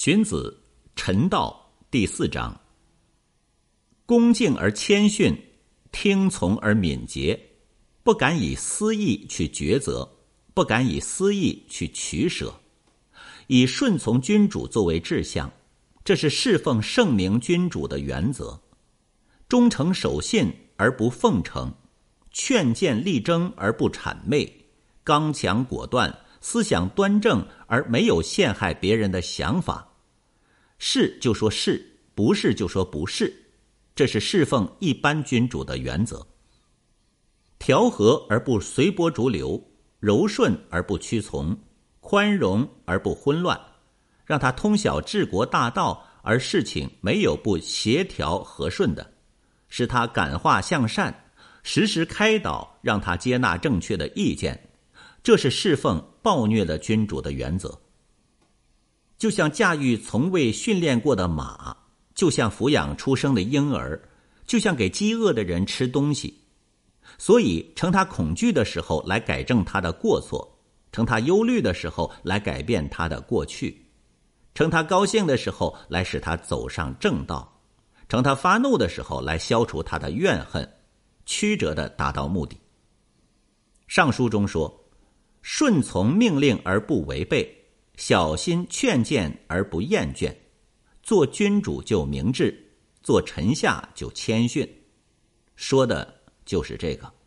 荀子《陈道》第四章：恭敬而谦逊，听从而敏捷，不敢以私意去抉择，不敢以私意去取舍，以顺从君主作为志向，这是侍奉圣明君主的原则。忠诚守信而不奉承，劝谏力争而不谄媚，刚强果断，思想端正而没有陷害别人的想法。是就说是，不是就说不是，这是侍奉一般君主的原则。调和而不随波逐流，柔顺而不屈从，宽容而不混乱，让他通晓治国大道，而事情没有不协调和顺的，使他感化向善，时时开导，让他接纳正确的意见，这是侍奉暴虐的君主的原则。就像驾驭从未训练过的马，就像抚养出生的婴儿，就像给饥饿的人吃东西。所以，乘他恐惧的时候来改正他的过错，乘他忧虑的时候来改变他的过去，趁他高兴的时候来使他走上正道，趁他发怒的时候来消除他的怨恨，曲折的达到目的。上书中说：“顺从命令而不违背。”小心劝谏而不厌倦，做君主就明智，做臣下就谦逊，说的就是这个。